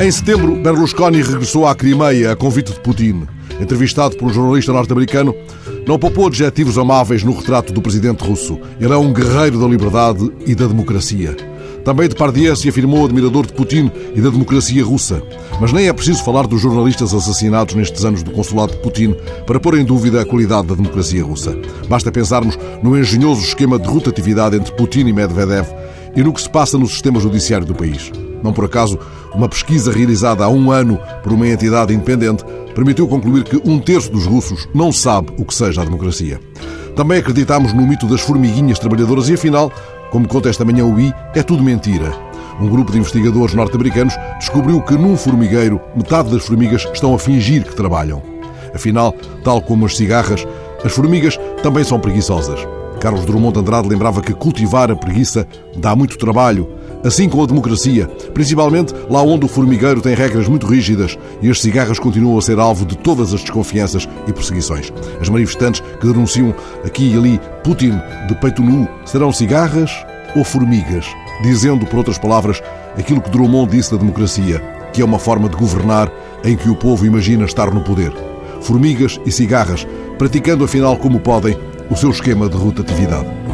Em setembro, Berlusconi regressou à Crimeia a convite de Putin. Entrevistado por um jornalista norte-americano, não poupou adjetivos amáveis no retrato do presidente russo. Ele é um guerreiro da liberdade e da democracia. Também Depardieu se afirmou admirador de Putin e da democracia russa. Mas nem é preciso falar dos jornalistas assassinados nestes anos do consulado de Putin para pôr em dúvida a qualidade da democracia russa. Basta pensarmos no engenhoso esquema de rotatividade entre Putin e Medvedev e no que se passa no sistema judiciário do país. Não por acaso, uma pesquisa realizada há um ano por uma entidade independente permitiu concluir que um terço dos russos não sabe o que seja a democracia. Também acreditamos no mito das formiguinhas trabalhadoras e, afinal, como conta esta manhã o I, é tudo mentira. Um grupo de investigadores norte-americanos descobriu que num formigueiro metade das formigas estão a fingir que trabalham. Afinal, tal como as cigarras, as formigas também são preguiçosas. Carlos Drummond de Andrade lembrava que cultivar a preguiça dá muito trabalho, assim com a democracia, principalmente lá onde o formigueiro tem regras muito rígidas e as cigarras continuam a ser alvo de todas as desconfianças e perseguições. As manifestantes que denunciam aqui e ali Putin de peito nu serão cigarras ou formigas, dizendo, por outras palavras, aquilo que Drummond disse da democracia, que é uma forma de governar em que o povo imagina estar no poder. Formigas e cigarras, praticando afinal como podem o seu esquema de rotatividade.